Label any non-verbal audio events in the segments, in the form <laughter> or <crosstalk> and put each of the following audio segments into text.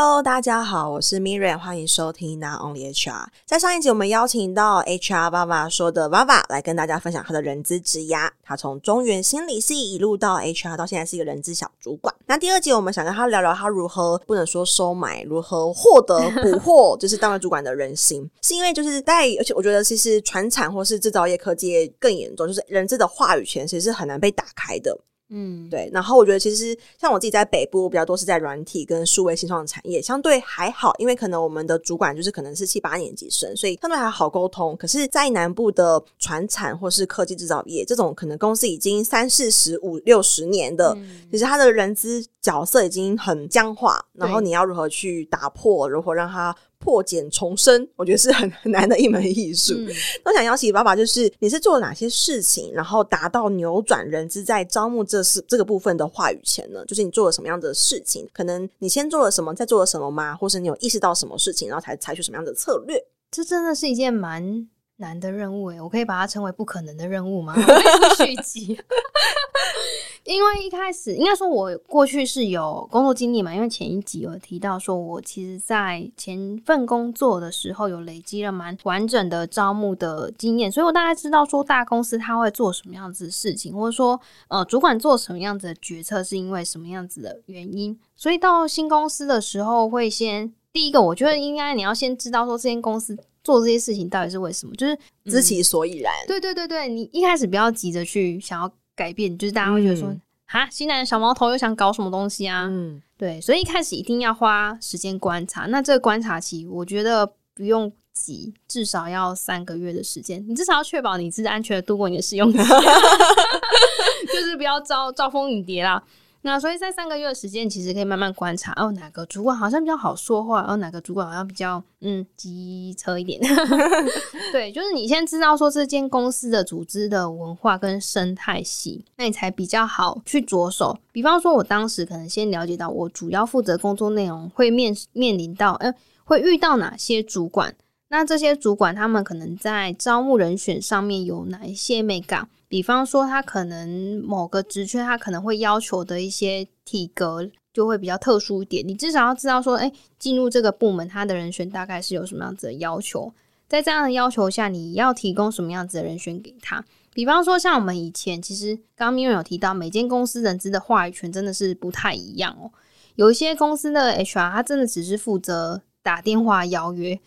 Hello，大家好，我是 Miriam，欢迎收听 Not Only HR。在上一集，我们邀请到 HR 爸爸说的爸爸来跟大家分享他的人资职涯。他从中原心理系一路到 HR，到现在是一个人资小主管。那第二集，我们想跟他聊聊他如何不能说收买，如何获得 <laughs> 捕获，就是当了主管的人心。是因为就是在，而且我觉得其实传产或是制造业、科技业更严重，就是人资的话语权其实是很难被打开的。嗯，对。然后我觉得其实像我自己在北部比较多是在软体跟数位新创产业，相对还好，因为可能我们的主管就是可能是七八年级生，所以相对还好沟通。可是，在南部的传产或是科技制造业这种可能公司已经三四十五六十年的，嗯、其实他的人资角色已经很僵化，然后你要如何去打破，如何让他。破茧重生，我觉得是很很难的一门艺术。嗯、我想邀请爸爸，就是你是做了哪些事情，然后达到扭转人资在招募这是这个部分的话语权呢？就是你做了什么样的事情？可能你先做了什么，再做了什么吗？或是你有意识到什么事情，然后才采取什么样的策略？这真的是一件蛮难的任务诶，我可以把它称为不可能的任务吗？<laughs> 续集。因为一开始应该说，我过去是有工作经历嘛。因为前一集有提到说，我其实在前份工作的时候有累积了蛮完整的招募的经验，所以我大概知道说大公司他会做什么样子的事情，或者说呃主管做什么样子的决策是因为什么样子的原因。所以到新公司的时候，会先第一个，我觉得应该你要先知道说这间公司做这些事情到底是为什么，就是知其所以然。对对对对，你一开始不要急着去想要。改变就是大家会觉得说，哈、嗯，新来的小毛头又想搞什么东西啊？嗯，对，所以一开始一定要花时间观察。那这个观察期，我觉得不用急，至少要三个月的时间。你至少要确保你自己安全的度过你的试用期，<laughs> 就是不要招招蜂引蝶啦。那所以在三个月的时间，其实可以慢慢观察哦，哪个主管好像比较好说话，哦，哪个主管好像比较嗯机车一点。<laughs> 对，就是你先知道说这间公司的组织的文化跟生态系，那你才比较好去着手。比方说，我当时可能先了解到我主要负责工作内容会面面临到，呃，会遇到哪些主管。那这些主管他们可能在招募人选上面有哪一些眉角？比方说，他可能某个职缺，他可能会要求的一些体格就会比较特殊一点。你至少要知道说，哎，进入这个部门，他的人选大概是有什么样子的要求。在这样的要求下，你要提供什么样子的人选给他？比方说，像我们以前其实刚刚 m i 有提到，每间公司人资的话语权真的是不太一样哦。有一些公司的 HR，他真的只是负责打电话邀约。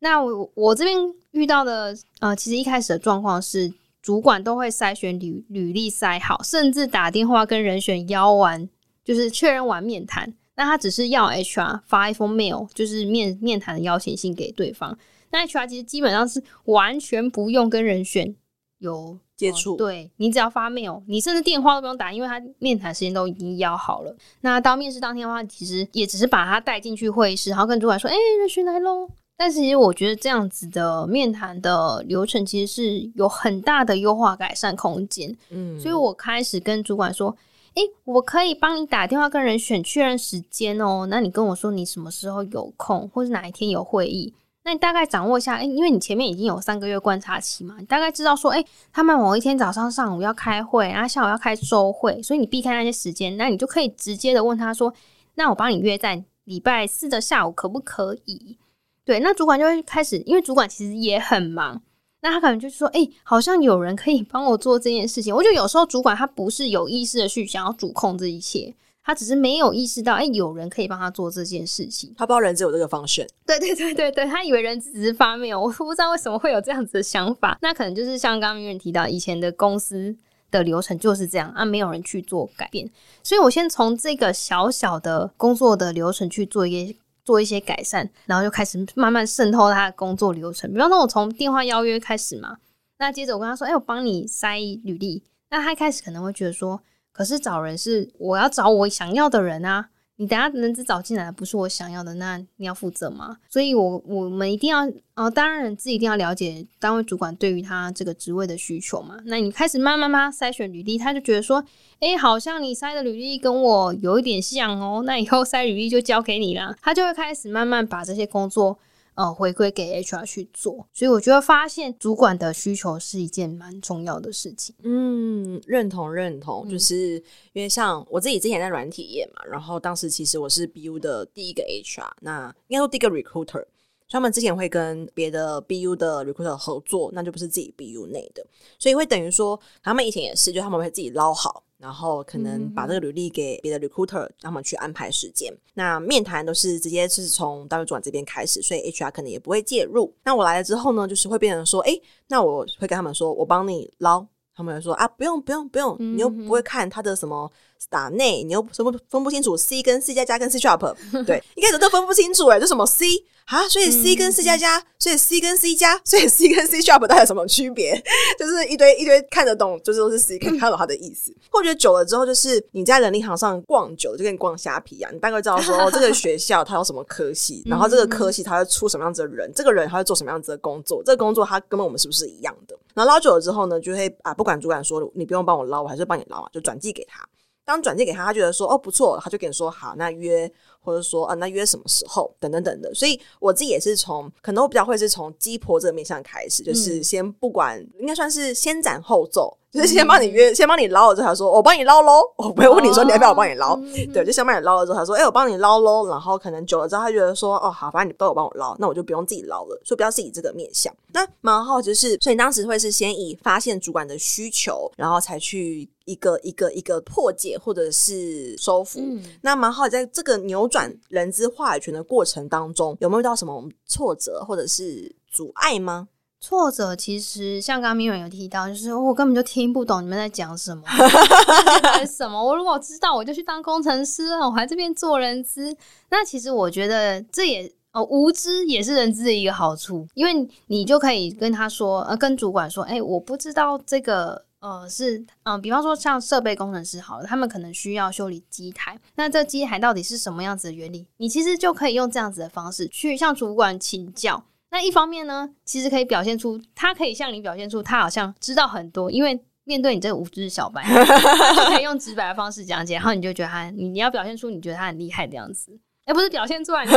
那我我这边遇到的，呃，其实一开始的状况是，主管都会筛选履履历筛好，甚至打电话跟人选邀完，就是确认完面谈。那他只是要 HR 发一封 mail，就是面面谈的邀请信给对方。那 HR 其实基本上是完全不用跟人选有接触，对，你只要发 mail，你甚至电话都不用打，因为他面谈时间都已经邀好了。那到面试当天的话，其实也只是把他带进去会议室，然后跟主管说：“哎、欸，人选来喽。”但是其实我觉得这样子的面谈的流程其实是有很大的优化改善空间，嗯，所以我开始跟主管说，诶，我可以帮你打电话跟人选确认时间哦，那你跟我说你什么时候有空，或是哪一天有会议，那你大概掌握一下，诶，因为你前面已经有三个月观察期嘛，你大概知道说，诶，他们某一天早上上午要开会，然后下午要开周会，所以你避开那些时间，那你就可以直接的问他说，那我帮你约在礼拜四的下午可不可以？对，那主管就会开始，因为主管其实也很忙，那他可能就是说，哎、欸，好像有人可以帮我做这件事情。我觉得有时候主管他不是有意识的去想要主控这一切，他只是没有意识到，哎、欸，有人可以帮他做这件事情。他不知道人资有这个方式。对对对对对，他以为人资只是发 mail，我不知道为什么会有这样子的想法。那可能就是像刚刚有人提到，以前的公司的流程就是这样啊，没有人去做改变。所以我先从这个小小的工作的流程去做一些。做一些改善，然后就开始慢慢渗透他的工作流程。比方说，我从电话邀约开始嘛，那接着我跟他说：“哎、我帮你筛履历。”那他一开始可能会觉得说：“可是找人是我要找我想要的人啊。”你等下人资找进来不是我想要的，那你要负责吗？所以我，我们一定要，哦，当然自己一定要了解单位主管对于他这个职位的需求嘛。那你开始慢慢慢筛选履历，他就觉得说，哎、好像你筛的履历跟我有一点像哦，那以后筛履历就交给你了。他就会开始慢慢把这些工作，呃回归给 HR 去做。所以我觉得发现主管的需求是一件蛮重要的事情。嗯，认同认同，嗯、就是因为像我自己之前在软体业嘛，然后当时其实我是 BU 的第一个 HR，那应该说第一个 recruiter。他们之前会跟别的 BU 的 recruiter 合作，那就不是自己 BU 内的，所以会等于说他们以前也是，就他们会自己捞好，然后可能把这个履历给别的 recruiter，让他们去安排时间。那面谈都是直接是从单位主管这边开始，所以 HR 可能也不会介入。那我来了之后呢，就是会变成说，诶，那我会跟他们说，我帮你捞。他们会说啊，不用不用不用，你又不会看他的什么。打内你又什么分不清楚 C 跟 C 加加跟 C sharp <laughs> 对，一开始都分不清楚哎、欸，就什么 C 啊，所以 C 跟 C 加加，所以 C 跟 C 加，所以 C 跟 C sharp 到底有什么区别？<laughs> 就是一堆一堆看得懂，就是都是 C 看得懂它的意思。或者久了之后，就是你在人力行上逛久了，就跟你逛虾皮啊，你大概知道说 <laughs> 哦这个学校它有什么科系，然后这个科系它会出什么样子的人，这个人他会做什么样子的工作，这个工作它跟我们是不是一样的？然后捞久了之后呢，就会啊，不管主管说你不用帮我捞，我还是帮你捞啊，就转寄给他。当转借给他，他觉得说哦不错，他就跟你说好，那约或者说啊那约什么时候等等等的。所以我自己也是从可能我比较会是从鸡婆这个面向开始，就是先不管，应该算是先斩后奏。就是先帮你约，嗯、先帮你捞了之后，他说我帮你捞喽。我不会问你说你要不要我帮你捞，哦、对，就先帮你捞了之后，他说哎、欸，我帮你捞喽。然后可能久了之后，他觉得说哦好，反正你都有帮我捞，那我就不用自己捞了，所以不要是以这个面向。那蛮好，就是所以当时会是先以发现主管的需求，然后才去一个一个一个破解或者是收服。嗯、那蛮好，在这个扭转人资话语权的过程当中，有没有遇到什么挫折或者是阻碍吗？挫折其实像刚刚 Miriam 有提到，就是我根本就听不懂你们在讲什么，<laughs> 为什么？我如果知道，我就去当工程师了，我还这边做人资。那其实我觉得这也哦，无知也是人资的一个好处，因为你就可以跟他说，呃，跟主管说，哎、欸，我不知道这个呃是嗯、呃，比方说像设备工程师好了，他们可能需要修理机台，那这机台到底是什么样子的原理？你其实就可以用这样子的方式去向主管请教。那一方面呢，其实可以表现出他可以向你表现出他好像知道很多，因为面对你这个无知小白，<laughs> 他就可以用直白的方式讲解，然后你就觉得他你你要表现出你觉得他很厉害的样子，而不是表现出来 <laughs> 就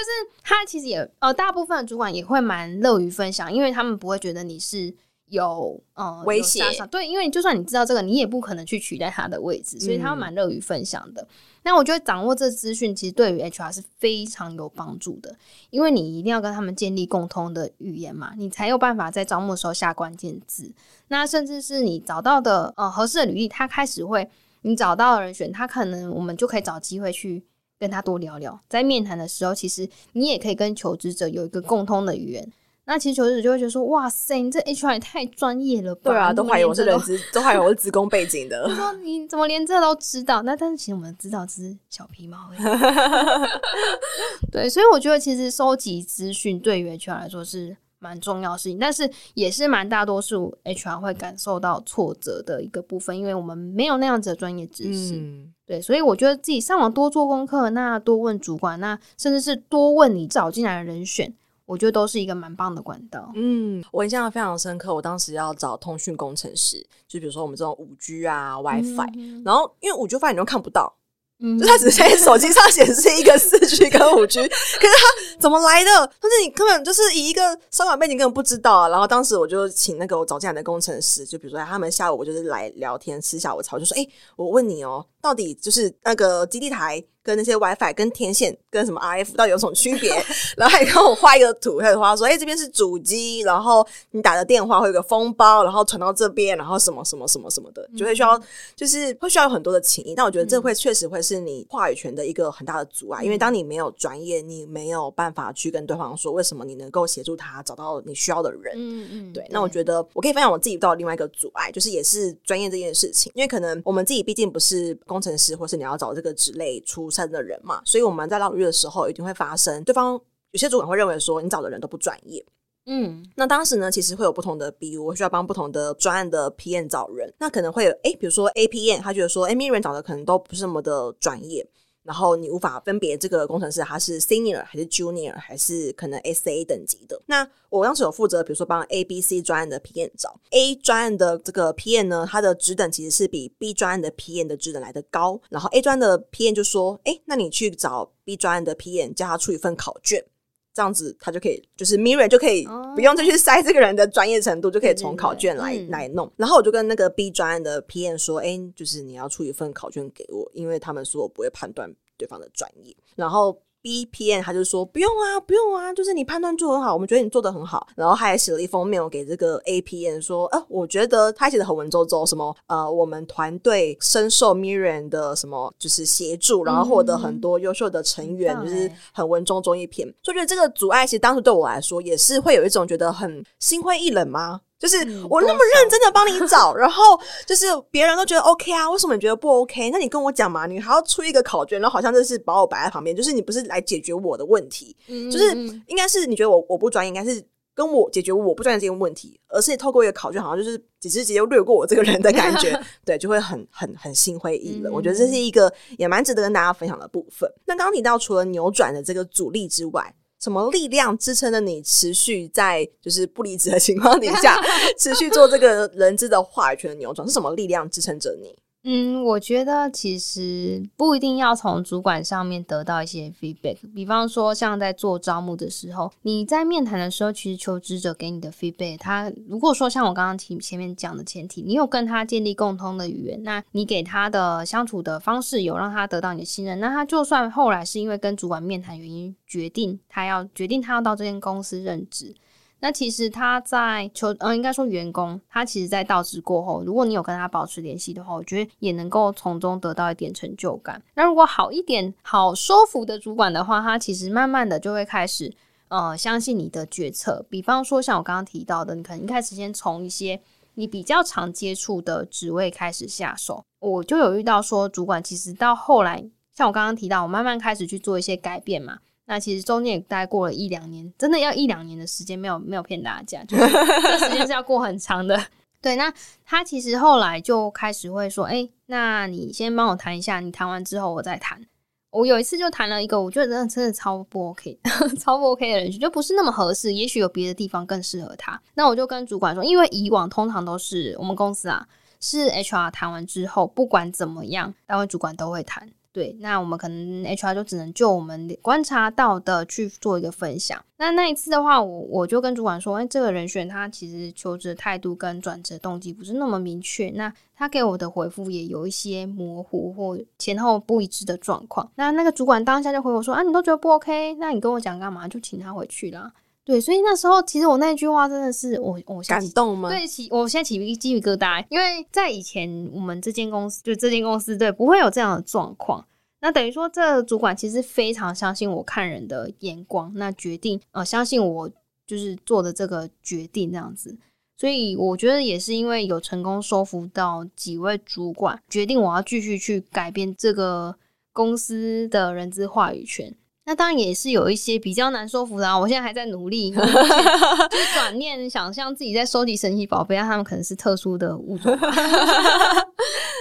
是他其实也呃，大部分的主管也会蛮乐于分享，因为他们不会觉得你是。有呃威胁，对，因为就算你知道这个，你也不可能去取代他的位置，所以他蛮乐于分享的。嗯、那我觉得掌握这资讯，其实对于 HR 是非常有帮助的，因为你一定要跟他们建立共通的语言嘛，你才有办法在招募的时候下关键字。那甚至是你找到的呃合适的履历，他开始会你找到的人选，他可能我们就可以找机会去跟他多聊聊。在面谈的时候，其实你也可以跟求职者有一个共通的语言。那其实求职者就会觉得说：“哇塞，你这 HR 也太专业了吧？”对啊，都怀疑我是人资，都怀疑我是职工背景的。<laughs> 就说你怎么连这都知道？那但是其实我们知道只是小皮毛而已。<laughs> 对，所以我觉得其实收集资讯对于 HR 来说是蛮重要的事情，但是也是蛮大多数 HR 会感受到挫折的一个部分，因为我们没有那样子的专业知识。嗯、对，所以我觉得自己上网多做功课，那多问主管，那甚至是多问你找进来的人选。我觉得都是一个蛮棒的管道。嗯，我印象非常深刻。我当时要找通讯工程师，就比如说我们这种五 G 啊、WiFi，、嗯、然后因为五 G、WiFi 你都看不到，嗯，就它只在手机上显示一个四 G <laughs> 跟五 G，可是它怎么来的？但是你根本就是以一个商管背景根本不知道啊。然后当时我就请那个我找进来的工程师，就比如说他们下午我就是来聊天吃下午茶，我就说：“哎、欸，我问你哦，到底就是那个基地台。”跟那些 WiFi 跟天线跟什么 RF 到底有什么区别？<laughs> 然后还跟我画一个图，开始画说：“哎、欸，这边是主机，然后你打的电话会有个封包，然后传到这边，然后什么什么什么什么的，就会需要就是会需要有很多的情谊。但我觉得这会确实会是你话语权的一个很大的阻碍，因为当你没有专业，你没有办法去跟对方说为什么你能够协助他找到你需要的人。嗯嗯，对。那我觉得我可以分享我自己遇到另外一个阻碍，就是也是专业这件事情，因为可能我们自己毕竟不是工程师，或是你要找这个职类出。生的人嘛，所以我们在捞履历的时候一定会发生，对方有些主管会认为说你找的人都不专业。嗯，那当时呢，其实会有不同的 BU，我需要帮不同的专案的 PM 找人，那可能会有诶，比如说 APM，他觉得说 Miriam 找的可能都不是那么的专业。然后你无法分别这个工程师他是 senior 还是 junior 还是可能 SA 等级的。那我当时有负责，比如说帮 A、B、C 专案的 P N 找 A 专案的这个 P N 呢，他的职等其实是比 B 专案的 P N 的职等来的高。然后 A 专的 P N 就说：“哎，那你去找 B 专案的 P N，叫他出一份考卷。”这样子他就可以，就是 mirror 就可以不用再去筛这个人的专业程度，就可以从考卷来来弄。然后我就跟那个 B 专案的 PM 说：“哎，就是你要出一份考卷给我，因为他们说我不会判断对方的专业。”然后。B P N 他就说不用啊，不用啊，就是你判断做很好，我们觉得你做的很好。然后他还写了一封 mail 给这个 A P N 说，呃，我觉得他写的很文绉绉，什么呃，我们团队深受 Miriam 的什么就是协助，然后获得很多优秀的成员，嗯、就是很文绉绉一篇。就觉得这个阻碍，其实当时对我来说也是会有一种觉得很心灰意冷吗？就是我那么认真的帮你找，<laughs> 然后就是别人都觉得 OK 啊，为什么你觉得不 OK？那你跟我讲嘛，你还要出一个考卷，然后好像就是把我摆在旁边，就是你不是来解决我的问题，嗯、就是应该是你觉得我我不专业，应该是跟我解决我不专业这个问题，而是你透过一个考卷，好像就是只是直接略过我这个人的感觉，<laughs> 对，就会很很很心灰意冷。嗯、我觉得这是一个也蛮值得跟大家分享的部分。那刚刚提到除了扭转的这个阻力之外，什么力量支撑着你持续在就是不离职的情况底下，<laughs> 持续做这个人资的话语权的扭转？是什么力量支撑着你？嗯，我觉得其实不一定要从主管上面得到一些 feedback。比方说，像在做招募的时候，你在面谈的时候，其实求职者给你的 feedback，他如果说像我刚刚提前面讲的前提，你有跟他建立共通的语言，那你给他的相处的方式有让他得到你的信任，那他就算后来是因为跟主管面谈原因决定他要决定他要到这间公司任职。那其实他在求，呃，应该说员工，他其实，在到职过后，如果你有跟他保持联系的话，我觉得也能够从中得到一点成就感。那如果好一点、好说服的主管的话，他其实慢慢的就会开始，呃，相信你的决策。比方说，像我刚刚提到的，你可能一开始先从一些你比较常接触的职位开始下手。我就有遇到说，主管其实到后来，像我刚刚提到，我慢慢开始去做一些改变嘛。那其实中间也大概过了一两年，真的要一两年的时间，没有没有骗大家，就是 <laughs> 这时间是要过很长的。对，那他其实后来就开始会说：“哎、欸，那你先帮我谈一下，你谈完之后我再谈。”我有一次就谈了一个，我觉得真的真的超不 OK，<laughs> 超不 OK 的人选，就不是那么合适，也许有别的地方更适合他。那我就跟主管说，因为以往通常都是我们公司啊，是 HR 谈完之后，不管怎么样，单位主管都会谈。对，那我们可能 HR 就只能就我们观察到的去做一个分享。那那一次的话，我我就跟主管说，哎，这个人选他其实求职态度跟转职动机不是那么明确，那他给我的回复也有一些模糊或前后不一致的状况。那那个主管当下就回我说，啊，你都觉得不 OK，那你跟我讲干嘛？就请他回去啦。对，所以那时候其实我那句话真的是我我感动吗？对，起我现在起一鸡皮疙瘩，因为在以前我们这间公司就这间公司对不会有这样的状况。那等于说这个主管其实非常相信我看人的眼光，那决定呃相信我就是做的这个决定这样子。所以我觉得也是因为有成功说服到几位主管，决定我要继续去改变这个公司的人资话语权。那当然也是有一些比较难说服的啊，我现在还在努力，<laughs> 就是转念想象自己在收集神奇宝贝，让他们可能是特殊的物种。<laughs>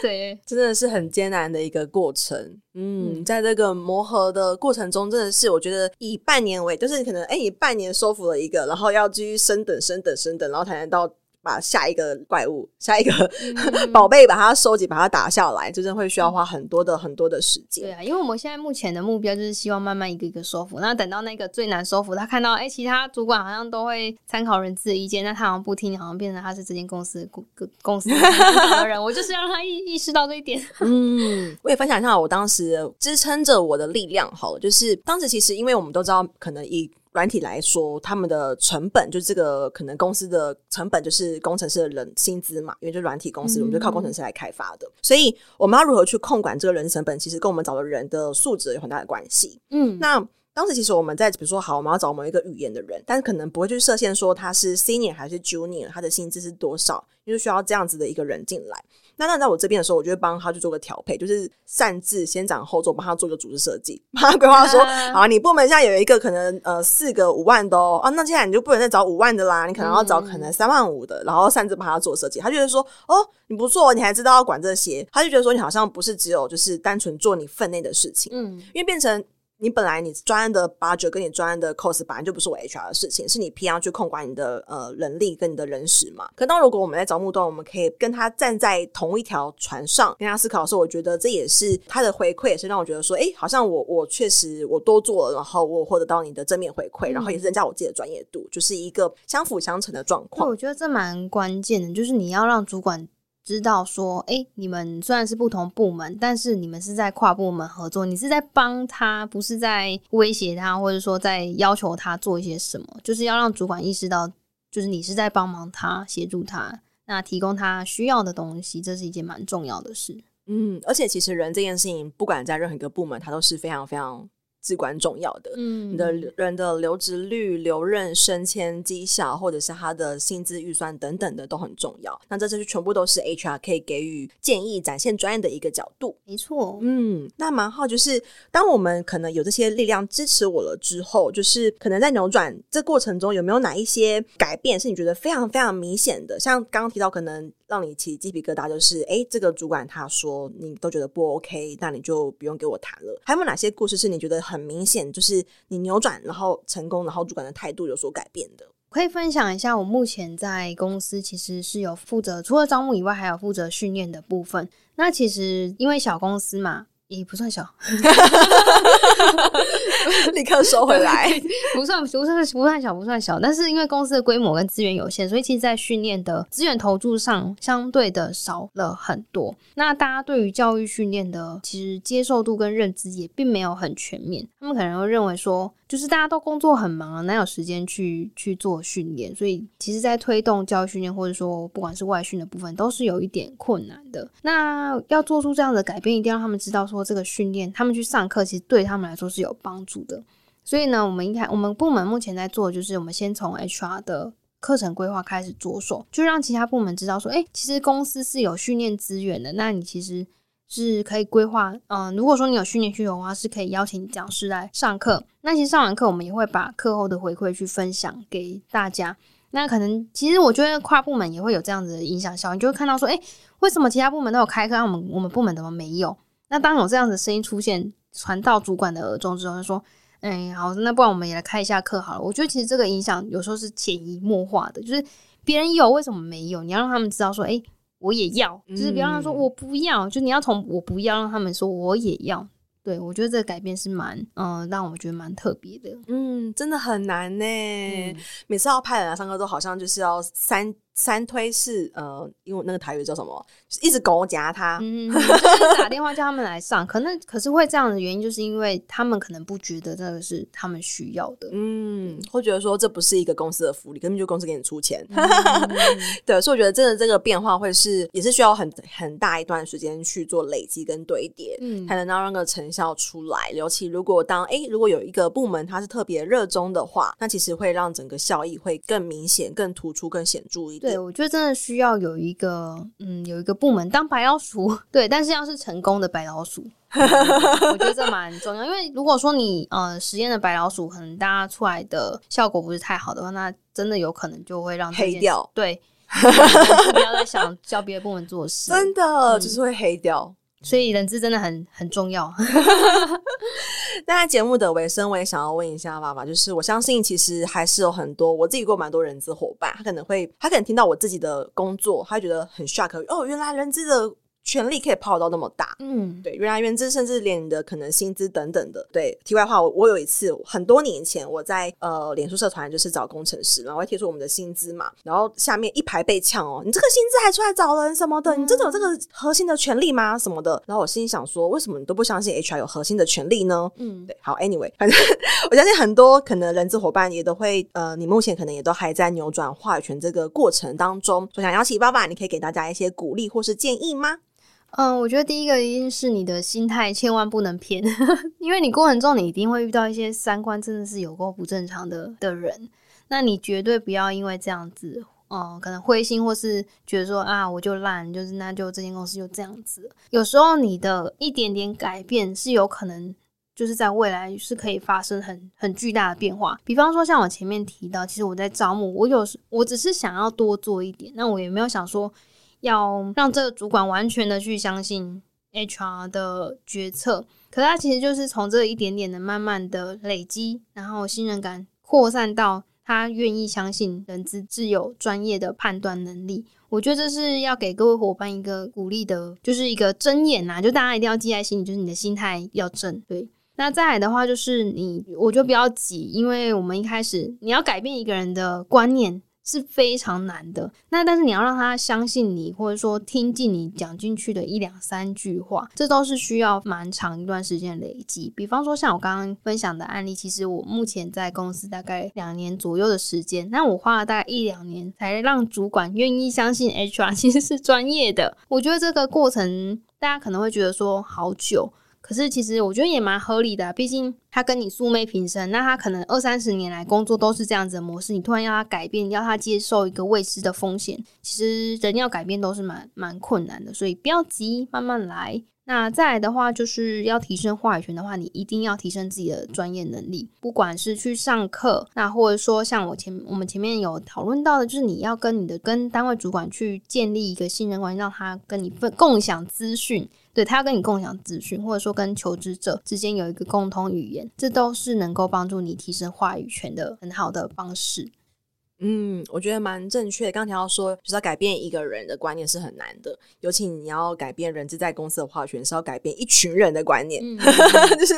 对，真的是很艰难的一个过程。嗯，嗯在这个磨合的过程中，真的是我觉得以半年为，就是可能哎，以半年收服了一个，然后要继续升等、升等、升等，然后才能到。把下一个怪物、下一个 <laughs> 宝贝把它收集、把它打下来，真正会需要花很多的、很多的时间。对啊，因为我们现在目前的目标就是希望慢慢一个一个收服。那等到那个最难收服，他看到哎、欸，其他主管好像都会参考人资的意见，那他好像不听，好像变成他是这间公司的公公司的人。我就是要让他意意识到这一点。<laughs> 嗯，我也分享一下我当时支撑着我的力量。好了，就是当时其实因为我们都知道，可能以软体来说，他们的成本就是这个可能公司的成本就是工程师的人薪资嘛，因为就软体公司，我们就靠工程师来开发的，嗯、所以我们要如何去控管这个人成本，其实跟我们找的人的素质有很大的关系。嗯，那当时其实我们在比如说，好，我们要找某一个语言的人，但是可能不会去设限说他是 senior 还是 junior，他的薪资是多少，因为需要这样子的一个人进来。那那在我这边的时候，我就会帮他去做个调配，就是擅自先斩后奏，帮他做个组织设计，<laughs> 帮他规划说，<laughs> 好，你部门现在有一个可能呃四个五万的哦，啊，那接下来你就不能再找五万的啦，你可能要找可能三万五的，然后擅自帮他做设计。他就觉得说，哦，你不错，你还知道要管这些，他就觉得说你好像不是只有就是单纯做你分内的事情，嗯，因为变成。你本来你专案的 budget 跟你专案的 cost 本来就不是我 HR 的事情，是你 PR 去控管你的呃人力跟你的人事嘛。可当如果我们在招募端，我们可以跟他站在同一条船上，跟他思考的时候，我觉得这也是他的回馈，也是让我觉得说，哎、欸，好像我我确实我多做了，然后我获得到你的正面回馈，然后也是增加我自己的专业度，就是一个相辅相成的状况。我觉得这蛮关键的，就是你要让主管。知道说，哎、你们虽然是不同部门，但是你们是在跨部门合作，你是在帮他，不是在威胁他，或者说在要求他做一些什么，就是要让主管意识到，就是你是在帮忙他，协助他，那提供他需要的东西，这是一件蛮重要的事。嗯，而且其实人这件事情，不管在任何一个部门，它都是非常非常。至关重要的，嗯，你的人的留职率、留任、升迁绩效，或者是他的薪资预算等等的都很重要。那这些全部都是 HR 可以给予建议、展现专业的一个角度。没错，嗯，那蛮好。就是当我们可能有这些力量支持我了之后，就是可能在扭转这过程中，有没有哪一些改变是你觉得非常非常明显的？像刚刚提到，可能。让你起鸡皮疙瘩，就是哎，这个主管他说你都觉得不 OK，那你就不用给我谈了。还有哪些故事是你觉得很明显，就是你扭转然后成功，然后主管的态度有所改变的？可以分享一下，我目前在公司其实是有负责除了招募以外，还有负责训练的部分。那其实因为小公司嘛。也不算小 <laughs> <laughs> 立刻收回来。不算不算不算小不算小，但是因为公司的规模跟资源有限，所以其实，在训练的资源投注上相对的少了很多。那大家对于教育训练的其实接受度跟认知也并没有很全面，他们可能会认为说。就是大家都工作很忙，哪有时间去去做训练？所以其实，在推动教育训练或者说不管是外训的部分，都是有一点困难的。那要做出这样的改变，一定要让他们知道说，这个训练他们去上课，其实对他们来说是有帮助的。所以呢，我们应该我们部门目前在做，就是我们先从 HR 的课程规划开始着手，就让其他部门知道说，哎，其实公司是有训练资源的。那你其实。是可以规划，嗯，如果说你有训练需求的话，是可以邀请讲师来上课。那其实上完课，我们也会把课后的回馈去分享给大家。那可能其实我觉得跨部门也会有这样子的影响效应，就会看到说，诶，为什么其他部门都有开课，我们我们部门怎么没有？那当有这样子声音出现，传到主管的耳中之后，就说，诶，好，那不然我们也来开一下课好了。我觉得其实这个影响有时候是潜移默化的，就是别人有，为什么没有？你要让他们知道说，诶。我也要，就是不要让他说我不要，嗯、就你要从我不要让他们说我也要。对，我觉得这个改变是蛮，嗯，让我觉得蛮特别的。嗯，真的很难呢。嗯、每次要派人来上课，都好像就是要三。三推是，呃，因为那个台语叫什么，就是、一直狗夹他，嗯，<laughs> 就是打电话叫他们来上，可能可是会这样的原因，就是因为他们可能不觉得这个是他们需要的，嗯，会觉得说这不是一个公司的福利，根本就公司给你出钱，嗯、<laughs> 对，所以我觉得真的这个变化会是也是需要很很大一段时间去做累积跟堆叠，嗯，才能让那个成效出来。尤其如果当哎、欸，如果有一个部门它是特别热衷的话，那其实会让整个效益会更明显、更突出、更显著一点。对，我觉得真的需要有一个，嗯，有一个部门当白老鼠，<laughs> 对，但是要是成功的白老鼠，嗯、<laughs> 我觉得这蛮重要。因为如果说你，呃，实验的白老鼠，可能大家出来的效果不是太好的话，那真的有可能就会让黑掉。对，<laughs> 不要再想叫别的部门做事，真的、嗯、就是会黑掉。所以人资真的很很重要。那在节目的尾声，我也想要问一下爸爸，就是我相信其实还是有很多我自己过蛮多人资伙伴，他可能会他可能听到我自己的工作，他觉得很 shock，哦，原来人资的。权力可以泡到那么大，嗯，对，原来原资甚至连你的可能薪资等等的，对。题外话，我我有一次很多年前我在呃脸书社团就是找工程师，然后会贴出我们的薪资嘛，然后下面一排被呛哦，你这个薪资还出来找人什么的，你真的有这个核心的权利吗？什么的。然后我心里想说，为什么你都不相信 HR 有核心的权利呢？嗯，对。好，Anyway，反正我相信很多可能人资伙伴也都会呃，你目前可能也都还在扭转话语权这个过程当中，所以想邀请爸爸，你可以给大家一些鼓励或是建议吗？嗯，我觉得第一个一定是你的心态千万不能偏，<laughs> 因为你过程中你一定会遇到一些三观真的是有够不正常的的人，那你绝对不要因为这样子嗯，可能灰心，或是觉得说啊，我就烂，就是那就这间公司就这样子。有时候你的一点点改变是有可能，就是在未来是可以发生很很巨大的变化。比方说，像我前面提到，其实我在招募，我有时我只是想要多做一点，那我也没有想说要让这个主管完全的去相信 HR 的决策。可他其实就是从这一点点的慢慢的累积，然后信任感扩散到。他愿意相信人资自有专业的判断能力，我觉得这是要给各位伙伴一个鼓励的，就是一个箴言呐，就大家一定要记在心里，就是你的心态要正。对，那再来的话就是你，我就不要急，因为我们一开始你要改变一个人的观念。是非常难的。那但是你要让他相信你，或者说听进你讲进去的一两三句话，这都是需要蛮长一段时间累积。比方说像我刚刚分享的案例，其实我目前在公司大概两年左右的时间，那我花了大概一两年才让主管愿意相信 HR 其实是专业的。我觉得这个过程大家可能会觉得说好久。可是，其实我觉得也蛮合理的，毕竟他跟你素昧平生，那他可能二三十年来工作都是这样子的模式，你突然要他改变，要他接受一个未知的风险，其实人要改变都是蛮蛮困难的，所以不要急，慢慢来。那再来的话，就是要提升话语权的话，你一定要提升自己的专业能力，不管是去上课，那或者说像我前我们前面有讨论到的，就是你要跟你的跟单位主管去建立一个信任关系，让他跟你分共享资讯。对，他要跟你共享资讯，或者说跟求职者之间有一个共同语言，这都是能够帮助你提升话语权的很好的方式。嗯，我觉得蛮正确的。刚提到说，就是要改变一个人的观念是很难的，尤其你要改变人资在公司的话语权，是要改变一群人的观念，嗯、<laughs> 就是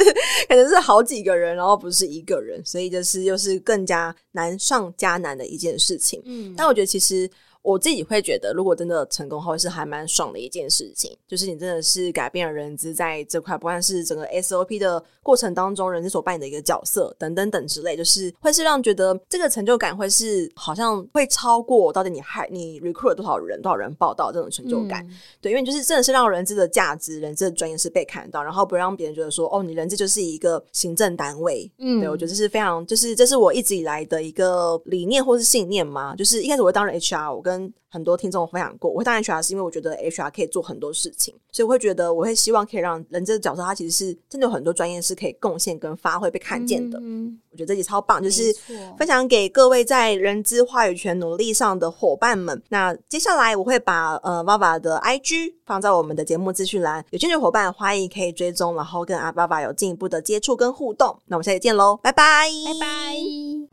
可能是好几个人，然后不是一个人，所以就是又是更加难上加难的一件事情。嗯，但我觉得其实。我自己会觉得，如果真的成功后，是还蛮爽的一件事情。就是你真的是改变了人资在这块，不管是整个 SOP 的过程当中，人资所扮演的一个角色等等等之类，就是会是让觉得这个成就感会是好像会超过到底你还你 recruit 了多少人，多少人报道这种成就感。嗯、对，因为就是真的是让人资的价值、人资的专业是被看到，然后不让别人觉得说哦，你人资就是一个行政单位。嗯，对，我觉得这是非常，就是这是我一直以来的一个理念或是信念嘛。就是一开始我会当了 HR，我跟跟很多听众分享过，我会当 HR 是因为我觉得 HR 可以做很多事情，所以我会觉得我会希望可以让人这个角色，他其实是真的有很多专业是可以贡献跟发挥被看见的。嗯，我觉得这集超棒，就是分享给各位在人资话语权努力上的伙伴们。那接下来我会把呃 VaVa 的 IG 放在我们的节目资讯栏，有兴趣的伙伴欢迎可以追踪，然后跟阿 VaVa 有进一步的接触跟互动。那我们下期见喽，拜拜，拜拜。